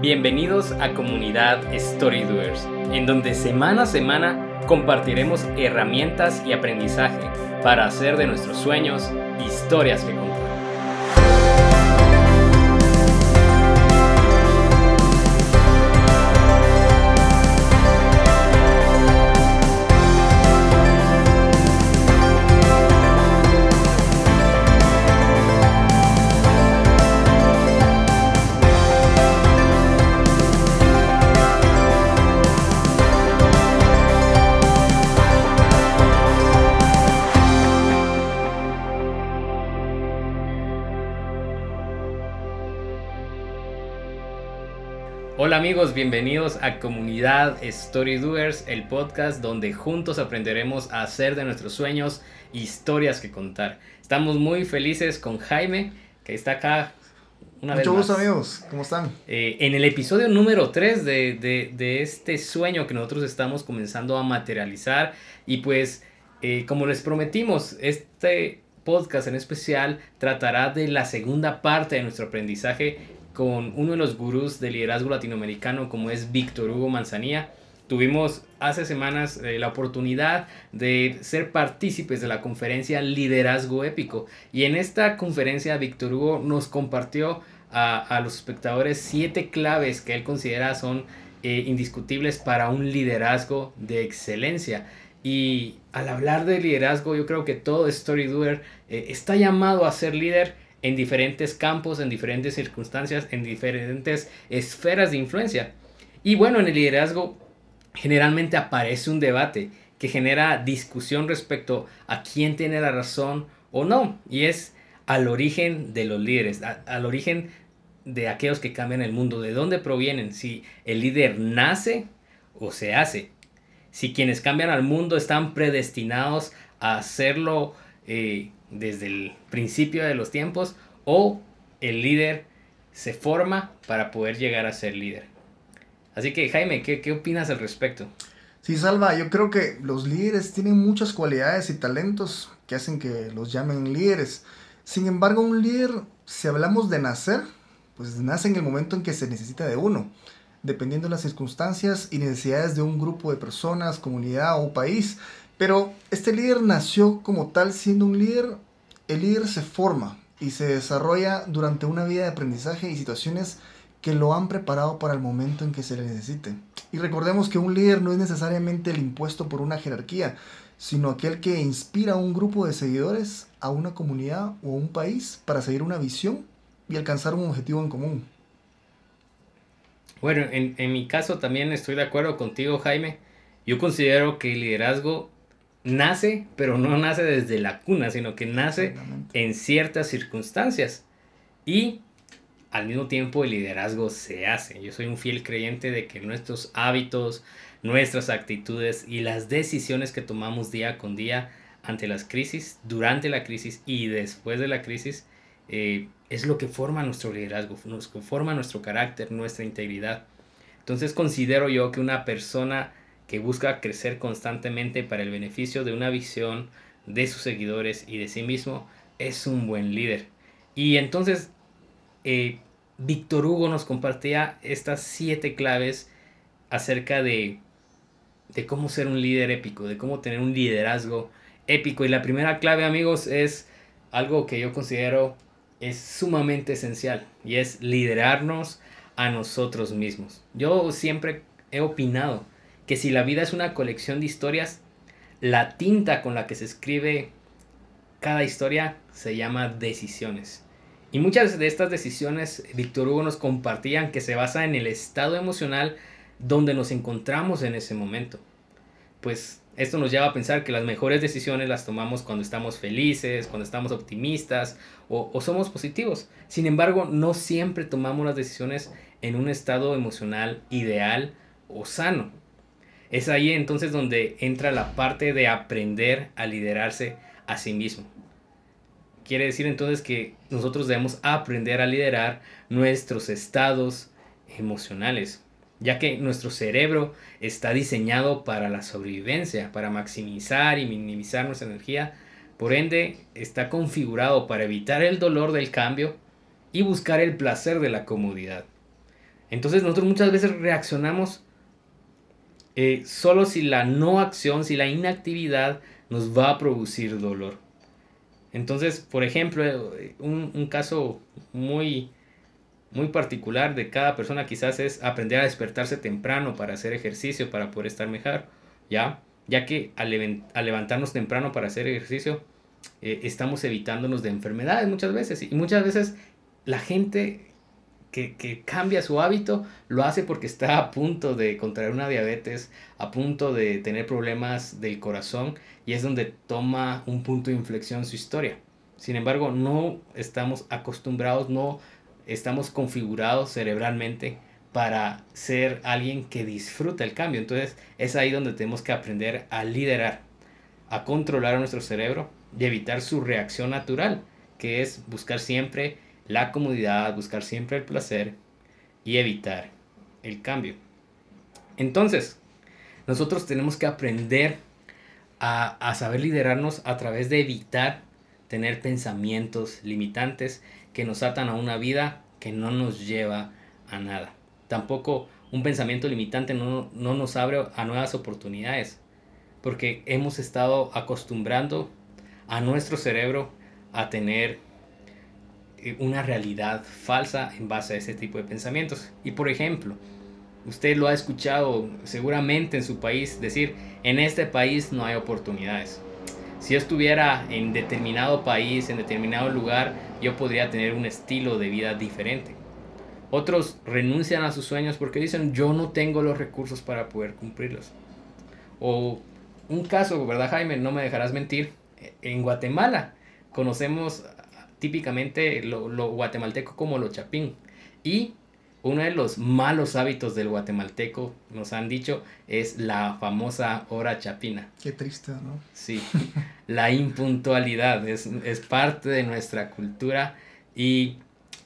Bienvenidos a Comunidad Storydoers, en donde semana a semana compartiremos herramientas y aprendizaje para hacer de nuestros sueños historias que contar. Hola amigos, bienvenidos a Comunidad Story Doers, el podcast donde juntos aprenderemos a hacer de nuestros sueños historias que contar. Estamos muy felices con Jaime, que está acá una Mucho gusto amigos, ¿cómo están? Eh, en el episodio número 3 de, este sueño que nosotros estamos comenzando a materializar y pues eh, como les prometimos, este podcast en especial tratará de la segunda parte de nuestro aprendizaje con uno de los gurús del liderazgo latinoamericano como es Víctor Hugo Manzanilla. Tuvimos hace semanas eh, la oportunidad de ser partícipes de la conferencia Liderazgo Épico y en esta conferencia Víctor Hugo nos compartió a, los espectadores siete claves que él considera son eh, indiscutibles para un liderazgo de excelencia. Y al hablar de liderazgo, yo creo que todo story doer eh, está llamado a ser líder en diferentes campos, en diferentes circunstancias, en diferentes esferas de influencia. Y bueno, en el liderazgo generalmente aparece un debate que genera discusión respecto a quién tiene la razón o no. Y es al origen de los líderes, al origen de aquellos que cambian el mundo, de dónde provienen, si el líder nace o se hace, si quienes cambian al mundo están predestinados a hacerlo eh, desde el principio de los tiempos o el líder se forma para poder llegar a ser líder. Así que Jaime, ¿qué, qué opinas al respecto? Sí, Salva, yo creo que los líderes tienen muchas cualidades y talentos que hacen que los llamen líderes. Sin embargo, un líder, si hablamos de nacer, pues nace en el momento en que se necesita de uno, dependiendo de las circunstancias y necesidades de un grupo de personas, comunidad o país. Pero este líder nació como tal siendo un líder el líder se forma y se desarrolla durante una vida de aprendizaje y situaciones que lo han preparado para el momento en que se le necesite. Y recordemos que un líder no es necesariamente el impuesto por una jerarquía, sino aquel que inspira a un grupo de seguidores, a una comunidad o a un país para seguir una visión y alcanzar un objetivo en común. Bueno, en, en mi caso también estoy de acuerdo contigo, Jaime. Yo considero que el liderazgo nace, pero no nace desde la cuna, sino que nace en ciertas circunstancias. Y al mismo tiempo el liderazgo se hace. Yo soy un fiel creyente de que nuestros hábitos, nuestras actitudes y las decisiones que tomamos día con día ante las crisis, durante la crisis y después de la crisis, eh, es lo que forma nuestro liderazgo, nos forma nuestro carácter, nuestra integridad. Entonces considero yo que una persona que busca crecer constantemente para el beneficio de una visión de sus seguidores y de sí mismo, es un buen líder. Y entonces, eh, Víctor Hugo nos compartía estas siete claves acerca de, de cómo ser un líder épico, de cómo tener un liderazgo épico. Y la primera clave, amigos, es algo que yo considero es sumamente esencial y es liderarnos a nosotros mismos. Yo siempre he opinado que si la vida es una colección de historias, la tinta con la que se escribe cada historia se llama decisiones. Y muchas de estas decisiones, Víctor Hugo nos compartían que se basa en el estado emocional donde nos encontramos en ese momento. Pues esto nos lleva a pensar que las mejores decisiones las tomamos cuando estamos felices, cuando estamos optimistas o, o somos positivos. Sin embargo, no siempre tomamos las decisiones en un estado emocional ideal o sano. Es ahí entonces donde entra la parte de aprender a liderarse a sí mismo. Quiere decir entonces que nosotros debemos aprender a liderar nuestros estados emocionales, ya que nuestro cerebro está diseñado para la sobrevivencia, para maximizar y minimizar nuestra energía, por ende está configurado para evitar el dolor del cambio y buscar el placer de la comodidad. Entonces nosotros muchas veces reaccionamos eh, solo si la no acción, si la inactividad nos va a producir dolor. Entonces, por ejemplo, un, un caso muy, muy particular de cada persona quizás es aprender a despertarse temprano para hacer ejercicio, para poder estar mejor, ¿ya? Ya que al, levantarnos temprano para hacer ejercicio, eh, estamos evitándonos de enfermedades muchas veces. Y muchas veces la gente que, que, cambia su hábito lo hace porque está a punto de contraer una diabetes, a punto de tener problemas del corazón y es donde toma un punto de inflexión su historia. Sin embargo, no estamos acostumbrados, no estamos configurados cerebralmente para ser alguien que disfruta el cambio. Entonces es ahí donde tenemos que aprender a liderar, a controlar a nuestro cerebro y evitar su reacción natural, que es buscar siempre la comodidad, buscar siempre el placer y evitar el cambio. Entonces, nosotros tenemos que aprender a, a saber liderarnos a través de evitar tener pensamientos limitantes que nos atan a una vida que no nos lleva a nada. Tampoco un pensamiento limitante no, nos abre a nuevas oportunidades, porque hemos estado acostumbrando a nuestro cerebro a tener una realidad falsa en base a ese tipo de pensamientos. Y por ejemplo, usted lo ha escuchado seguramente en su país decir, en este país no hay oportunidades si yo estuviera en determinado país, en determinado lugar, yo podría tener un estilo de vida diferente. Otros renuncian a sus sueños porque dicen, yo no tengo los recursos para poder cumplirlos. O un caso, ¿verdad Jaime? No me dejarás mentir. En Guatemala conocemos típicamente lo, lo guatemalteco como lo chapín. Y uno de los malos hábitos del guatemalteco, nos han dicho, es la famosa hora chapina. Qué triste, ¿no? Sí, la impuntualidad es, parte de nuestra cultura y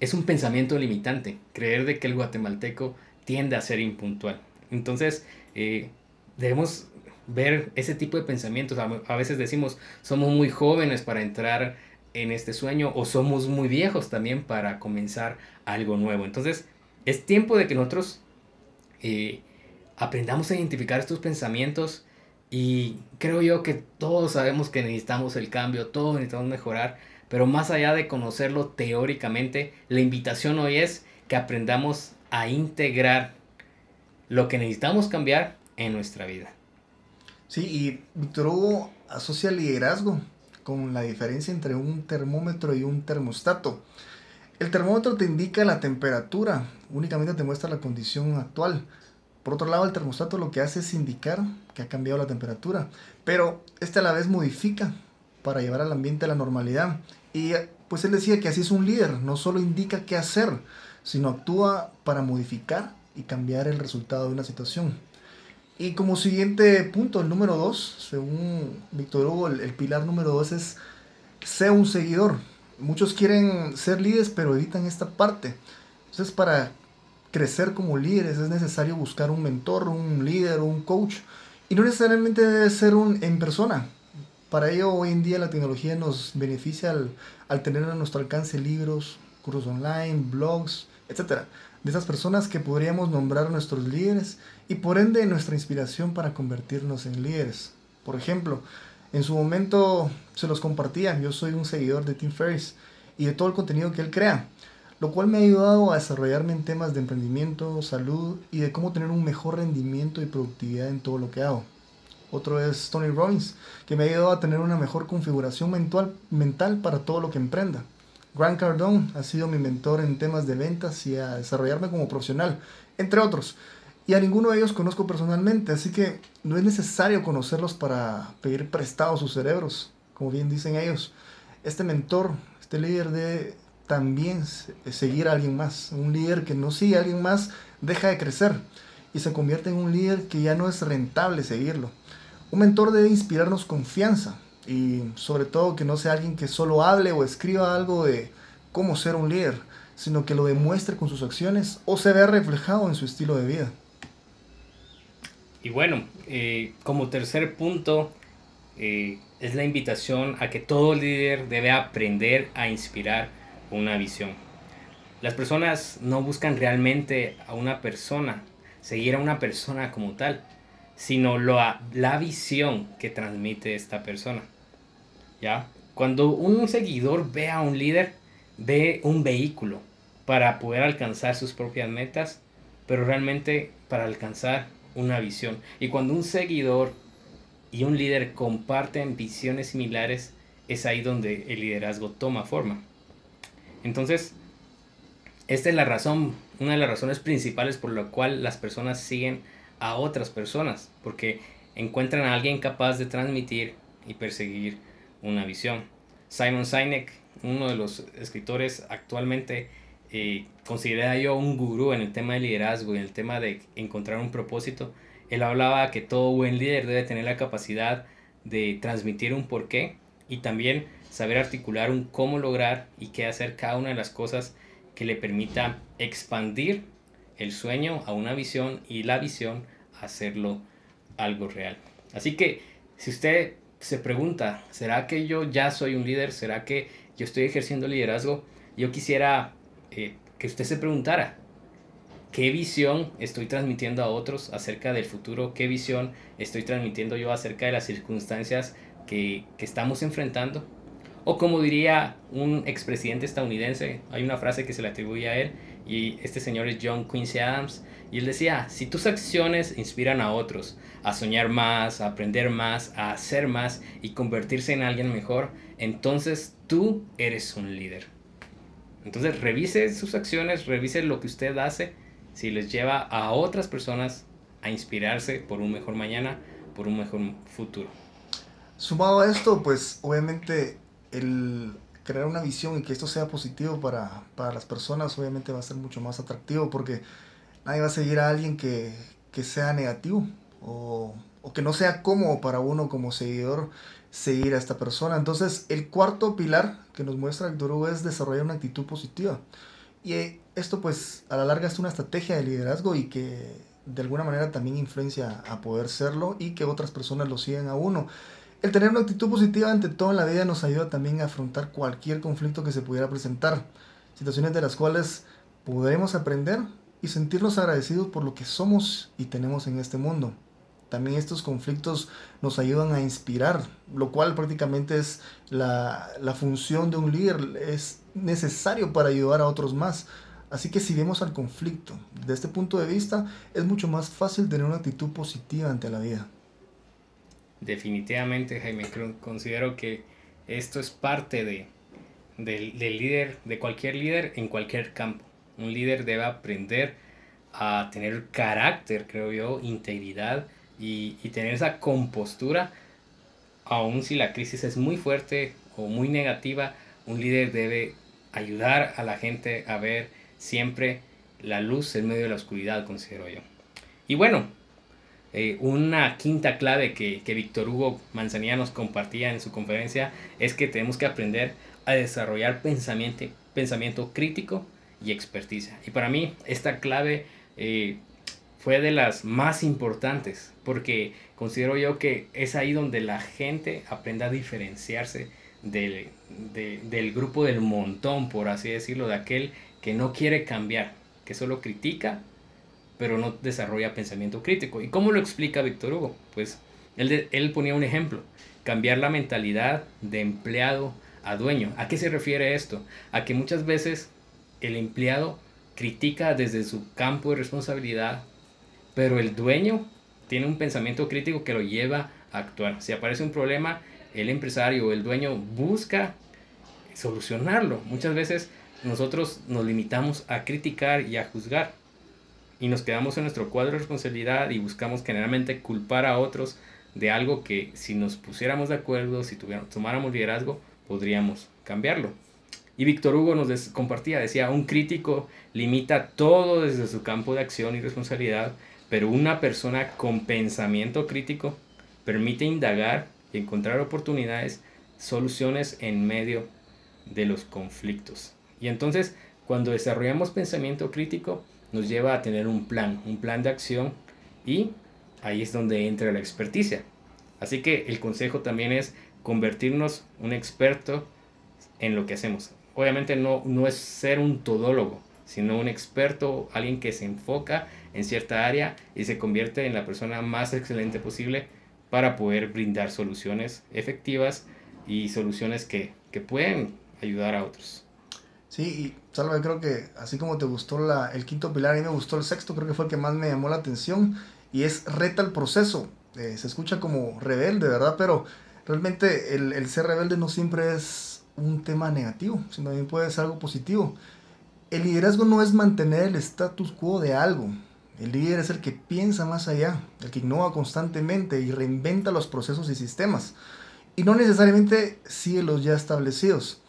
es un pensamiento limitante, creer de que el guatemalteco tiende a ser impuntual. Entonces, eh, debemos ver ese tipo de pensamientos. A veces decimos, somos muy jóvenes para entrar en este sueño o somos muy viejos también para comenzar algo nuevo. Entonces, es tiempo de que nosotros eh, aprendamos a identificar estos pensamientos y creo yo que todos sabemos que necesitamos el cambio, todos necesitamos mejorar, pero más allá de conocerlo teóricamente, la invitación hoy es que aprendamos a integrar lo que necesitamos cambiar en nuestra vida. Sí, y Víctor Hugo asocia liderazgo con la diferencia entre un termómetro y un termostato. El termómetro te indica la temperatura, únicamente te muestra la condición actual. Por otro lado, el termostato lo que hace es indicar que ha cambiado la temperatura, pero este a la vez modifica para llevar al ambiente a la normalidad. Y pues él decía que así es un líder, no solo indica qué hacer, sino actúa para modificar y cambiar el resultado de una situación. Y como siguiente punto, el número dos, según Víctor Hugo, el, pilar número dos es sea un seguidor muchos quieren ser líderes, pero evitan esta parte. Entonces, para crecer como líderes es necesario buscar un mentor, un líder, un coach. Y no necesariamente debe ser un en persona. Para ello, hoy en día la tecnología nos beneficia al, tener a nuestro alcance libros, cursos online, blogs, etc. De esas personas que podríamos nombrar nuestros líderes y por ende nuestra inspiración para convertirnos en líderes. Por ejemplo, en su momento se los compartía. Yo soy un seguidor de Tim Ferriss y de todo el contenido que él crea, lo cual me ha ayudado a desarrollarme en temas de emprendimiento, salud y de cómo tener un mejor rendimiento y productividad en todo lo que hago. Otro es Tony Robbins, que me ha ayudado a tener una mejor configuración mental, para todo lo que emprenda. Grant Cardone ha sido mi mentor en temas de ventas y a desarrollarme como profesional, entre otros y a ninguno de ellos conozco personalmente, así que no es necesario conocerlos para pedir prestados sus cerebros, como bien dicen ellos. Este mentor, este líder debe también seguir a alguien más. Un líder que no sigue a alguien más deja de crecer y se convierte en un líder que ya no es rentable seguirlo. Un mentor debe inspirarnos confianza y sobre todo que no sea alguien que solo hable o escriba algo de cómo ser un líder, sino que lo demuestre con sus acciones o se vea reflejado en su estilo de vida. Y bueno, eh, como tercer punto, eh, es la invitación a que todo líder debe aprender a inspirar una visión. Las personas no buscan realmente a una persona, seguir a una persona como tal, sino la, la visión que transmite esta persona. ¿Ya? Cuando un seguidor ve a un líder, ve un vehículo para poder alcanzar sus propias metas, pero realmente para alcanzar una visión. Y cuando un seguidor y un líder comparten visiones similares, es ahí donde el liderazgo toma forma. Entonces, esta es la razón, una de las razones principales por la cual las personas siguen a otras personas, porque encuentran a alguien capaz de transmitir y perseguir una visión. Simon Sinek, uno de los escritores actualmente eh, considera yo un gurú en el tema de liderazgo y en el tema de encontrar un propósito. Él hablaba que todo buen líder debe tener la capacidad de transmitir un porqué y también saber articular un cómo lograr y qué hacer cada una de las cosas que le permita expandir el sueño a una visión y la visión hacerlo algo real. Así que si usted se pregunta, ¿será que yo ya soy un líder? ¿Será que yo estoy ejerciendo liderazgo? Yo quisiera eh, que usted se preguntara, ¿qué visión estoy transmitiendo a otros acerca del futuro? ¿Qué visión estoy transmitiendo yo acerca de las circunstancias que, que estamos enfrentando? O como diría un expresidente estadounidense, hay una frase que se le atribuye a él, y este señor es John Quincy Adams, y él decía, si tus acciones inspiran a otros a soñar más, a aprender más, a hacer más y convertirse en alguien mejor, entonces tú eres un líder. Entonces revise sus acciones, revise lo que usted hace, si les lleva a otras personas a inspirarse por un mejor mañana, por un mejor futuro. Sumado a esto, pues obviamente el crear una visión y que esto sea positivo para, para, las personas, obviamente va a ser mucho más atractivo porque nadie va a seguir a alguien que, que sea negativo o, o, que no sea cómodo para uno como seguidor seguir a esta persona. Entonces, el cuarto pilar que nos muestra Víctor Hugo es desarrollar una actitud positiva. Y esto pues a la larga es una estrategia de liderazgo y que de alguna manera también influencia a poder serlo y que otras personas lo sigan a uno. El tener una actitud positiva ante todo en la vida nos ayuda también a afrontar cualquier conflicto que se pudiera presentar, situaciones de las cuales podremos aprender y sentirnos agradecidos por lo que somos y tenemos en este mundo. También estos conflictos nos ayudan a inspirar, lo cual prácticamente es la, la función de un líder, es necesario para ayudar a otros más. Así que si vemos al conflicto desde este punto de vista, es mucho más fácil tener una actitud positiva ante la vida definitivamente, Jaime, considero que esto es parte de, del, líder, de cualquier líder en cualquier campo. Un líder debe aprender a tener carácter, creo yo, integridad y, y tener esa compostura, aun si la crisis es muy fuerte o muy negativa, un líder debe ayudar a la gente a ver siempre la luz en medio de la oscuridad, considero yo. Y bueno, eh, una quinta clave que, que Víctor Hugo Manzanilla nos compartía en su conferencia es que tenemos que aprender a desarrollar pensamiento, pensamiento crítico y experticia. Y para mí esta clave eh, fue de las más importantes porque considero yo que es ahí donde la gente aprende a diferenciarse del, del grupo del montón, por así decirlo, de aquel que no quiere cambiar, que solo critica pero no desarrolla pensamiento crítico. ¿Y cómo lo explica Víctor Hugo? Pues él, él ponía un ejemplo, cambiar la mentalidad de empleado a dueño. ¿A qué se refiere esto? A que muchas veces el empleado critica desde su campo de responsabilidad, pero el dueño tiene un pensamiento crítico que lo lleva a actuar. Si aparece un problema, el empresario o el dueño busca solucionarlo. Muchas veces nosotros nos limitamos a criticar y a juzgar y nos quedamos en nuestro cuadro de responsabilidad y buscamos generalmente culpar a otros de algo que si nos pusiéramos de acuerdo, si tuviéramos, tomáramos liderazgo, podríamos cambiarlo. Y Víctor Hugo nos compartía, decía, un crítico limita todo desde su campo de acción y responsabilidad, pero una persona con pensamiento crítico permite indagar y encontrar oportunidades, soluciones en medio de los conflictos. Y entonces, cuando desarrollamos pensamiento crítico, nos lleva a tener un plan, un plan de acción y ahí es donde entra la experticia. Así que el consejo también es convertirnos un experto en lo que hacemos. Obviamente no, no es ser un todólogo, sino un experto, alguien que se enfoca en cierta área y se convierte en la persona más excelente posible para poder brindar soluciones efectivas y soluciones que, que pueden ayudar a otros. Sí, y Salva, creo que así como te gustó la, el quinto pilar, a mí me gustó el sexto, creo que fue el que más me llamó la atención, y es reta el proceso. Eh, se escucha como rebelde, ¿verdad? Pero realmente el, el, ser rebelde no siempre es un tema negativo, sino también puede ser algo positivo. El liderazgo no es mantener el status quo de algo. El líder es el que piensa más allá, el que innova constantemente y reinventa los procesos y sistemas. Y no necesariamente sigue los ya establecidos.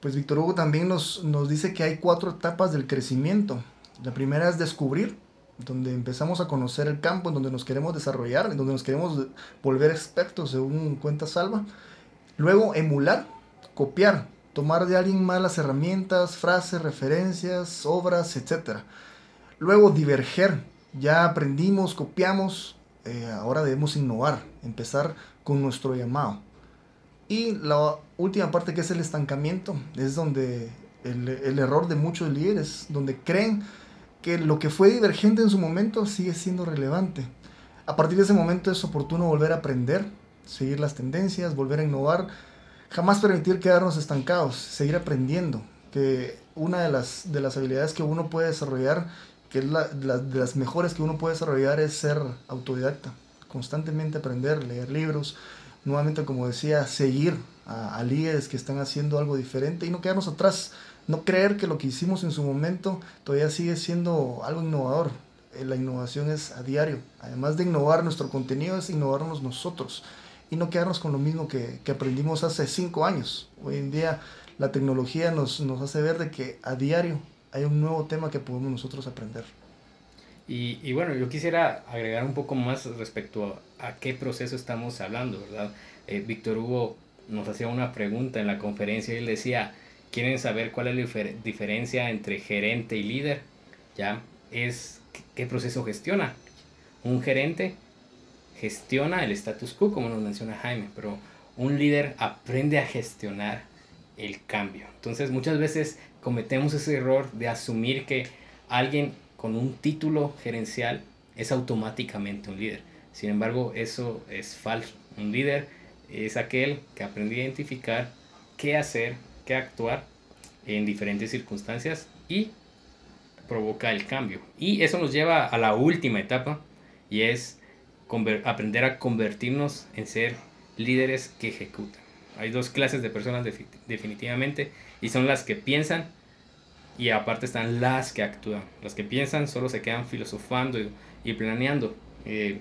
Pues Víctor Hugo también nos, nos dice que hay cuatro etapas del crecimiento. La primera es descubrir, donde empezamos a conocer el campo en donde nos queremos desarrollar, en donde nos queremos volver expertos según cuenta salva. Luego, emular, copiar, tomar de alguien más las herramientas, frases, referencias, obras, etc. Luego, diverger, ya aprendimos, copiamos, eh, ahora debemos innovar, empezar con nuestro llamado. Y la última parte que es el estancamiento, es donde el, el error de muchos líderes, donde creen que lo que fue divergente en su momento sigue siendo relevante. A partir de ese momento es oportuno volver a aprender, seguir las tendencias, volver a innovar, jamás permitir quedarnos estancados, seguir aprendiendo, que una de las, de las habilidades que uno puede desarrollar, que es la, de las mejores que uno puede desarrollar es ser autodidacta, constantemente aprender, leer libros, nuevamente como decía, seguir a, líderes que están haciendo algo diferente y no quedarnos atrás no creer que lo que hicimos en su momento todavía sigue siendo algo innovador. Eh, la innovación es a diario. Además de innovar nuestro contenido, es innovarnos nosotros y no quedarnos con lo mismo que, aprendimos hace cinco años. Hoy en día la tecnología nos, nos hace ver de que a diario hay un nuevo tema que podemos nosotros aprender. Y, bueno, yo quisiera agregar un poco más respecto a, qué proceso estamos hablando, ¿verdad? Eh, Víctor Hugo nos hacía una pregunta en la conferencia y él decía, quieren saber cuál es la diferencia entre gerente y líder, ya es qué proceso gestiona. Un gerente gestiona el status quo, como nos menciona Jaime, pero un líder aprende a gestionar el cambio. Entonces muchas veces cometemos ese error de asumir que alguien con un título gerencial es automáticamente un líder. Sin embargo, eso es falso. Un líder es aquel que aprende a identificar qué hacer que actuar en diferentes circunstancias y provoca el cambio. Y eso nos lleva a la última etapa y es aprender a convertirnos en ser líderes que ejecutan. Hay dos clases de personas definitivamente y son las que piensan y aparte están las que actúan. Las que piensan solo se quedan filosofando y, planeando. Eh,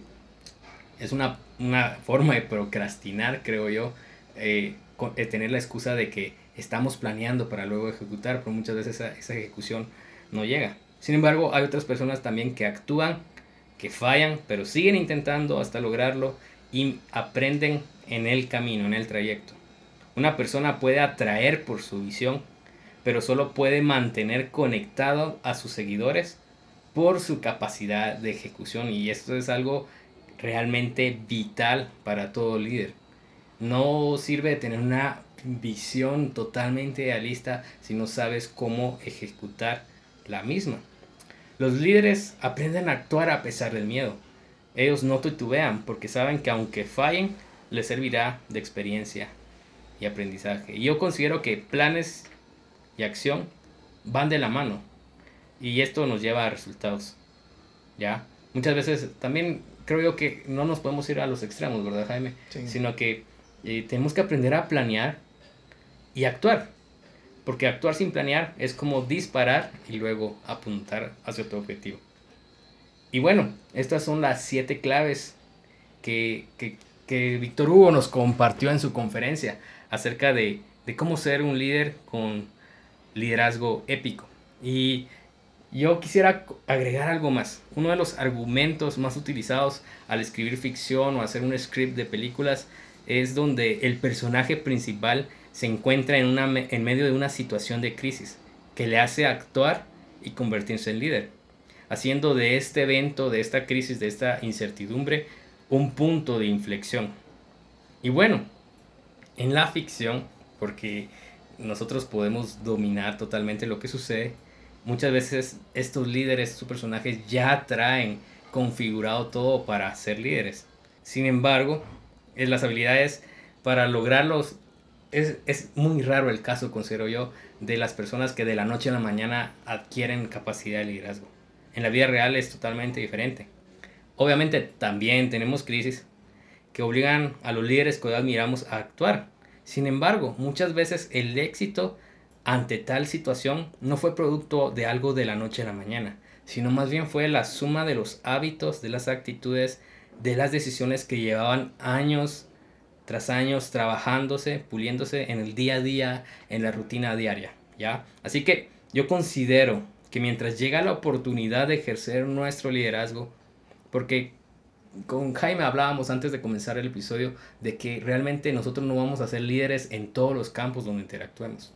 es una, una, forma de procrastinar, creo yo, eh, eh, tener la excusa de que estamos planeando para luego ejecutar, pero muchas veces esa, esa ejecución no llega. Sin embargo, hay otras personas también que actúan, que fallan, pero siguen intentando hasta lograrlo y aprenden en el camino, en el trayecto. Una persona puede atraer por su visión, pero solo puede mantener conectado a sus seguidores por su capacidad de ejecución y esto es algo realmente vital para todo líder. No sirve de tener una visión totalmente idealista si no sabes cómo ejecutar la misma. Los líderes aprenden a actuar a pesar del miedo. Ellos no titubean porque saben que aunque fallen, les servirá de experiencia y aprendizaje. Y yo considero que planes y acción van de la mano. Y esto nos lleva a resultados. ¿Ya? Muchas veces también creo yo que no nos podemos ir a los extremos, ¿verdad, Jaime? Sino que eh, tenemos que aprender a planear y actuar. Porque actuar sin planear es como disparar y luego apuntar hacia tu objetivo. Y bueno, estas son las siete claves que, que, Víctor Hugo nos compartió en su conferencia acerca de, de cómo ser un líder con liderazgo épico. Y yo quisiera agregar algo más. Uno de los argumentos más utilizados al escribir ficción o hacer un script de películas es donde el personaje principal se encuentra en, una, en medio de una situación de crisis que le hace actuar y convertirse en líder, haciendo de este evento, de esta crisis, de esta incertidumbre, un punto de inflexión. Y bueno, en la ficción, porque nosotros podemos dominar totalmente lo que sucede, muchas veces estos líderes, estos personajes ya traen configurado todo para ser líderes. Sin embargo, en las habilidades para lograrlos es, es, muy raro el caso, considero yo, de las personas que de la noche a la mañana adquieren capacidad de liderazgo. En la vida real es totalmente diferente. Obviamente también tenemos crisis que obligan a los líderes que hoy admiramos a actuar. Sin embargo, muchas veces el éxito ante tal situación no fue producto de algo de la noche a la mañana, sino más bien fue la suma de los hábitos, de las actitudes, de las decisiones que llevaban años tras años trabajándose, puliéndose en el día a día, en la rutina diaria, ¿ya? Así que yo considero que mientras llega la oportunidad de ejercer nuestro liderazgo, porque con Jaime hablábamos antes de comenzar el episodio de que realmente nosotros no vamos a ser líderes en todos los campos donde interactuemos.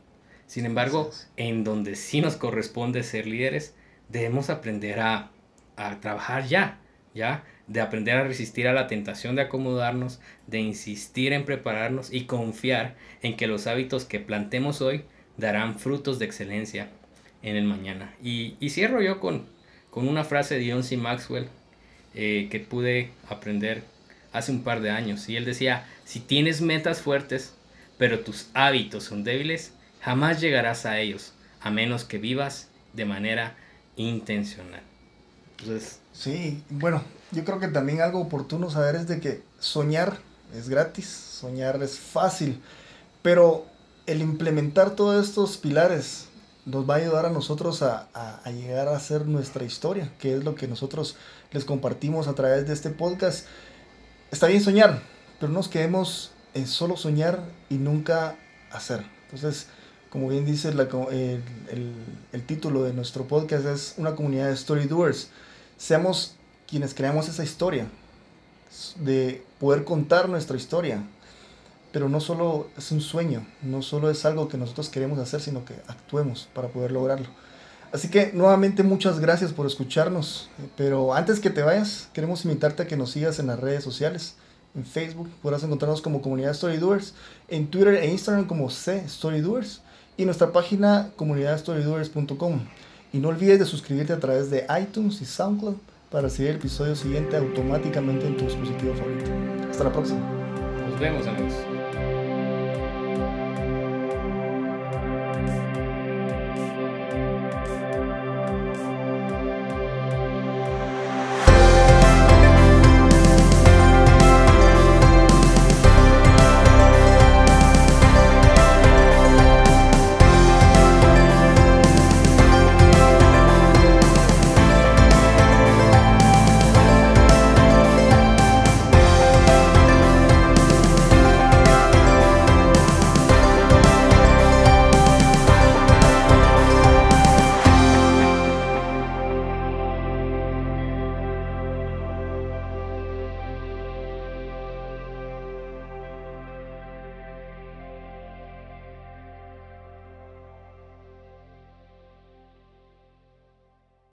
Sin embargo, en donde sí nos corresponde ser líderes, debemos aprender a, a trabajar ya, ya, de aprender a resistir a la tentación de acomodarnos, de insistir en prepararnos y confiar en que los hábitos que plantemos hoy darán frutos de excelencia en el mañana. Y, cierro yo con, con una frase de John C. Maxwell eh, que pude aprender hace un par de años. Y él decía, si tienes metas fuertes, pero tus hábitos son débiles, jamás llegarás a ellos, a menos que vivas de manera intencional. Entonces, sí, bueno, yo creo que también algo oportuno saber es de que soñar es gratis, soñar es fácil, pero el implementar todos estos pilares nos va a ayudar a nosotros a, a, llegar a hacer nuestra historia, que es lo que nosotros les compartimos a través de este podcast. Está bien soñar, pero no nos quedemos en solo soñar y nunca hacer. Entonces, como bien dice el, el, el, título de nuestro podcast, es una comunidad de story doers. Seamos quienes creamos esa historia, de poder contar nuestra historia. Pero no solo es un sueño, no solo es algo que nosotros queremos hacer, sino que actuemos para poder lograrlo. Así que nuevamente muchas gracias por escucharnos. Pero antes que te vayas, queremos invitarte a que nos sigas en las redes sociales. En Facebook podrás encontrarnos como Comunidad Story Doers, en Twitter e Instagram como C Story Doers y nuestra página comunidadstorydoers.com. Y no olvides de suscribirte a través de iTunes y SoundCloud para recibir el episodio siguiente automáticamente en tu dispositivo favorito. Hasta la próxima. Nos vemos amigos.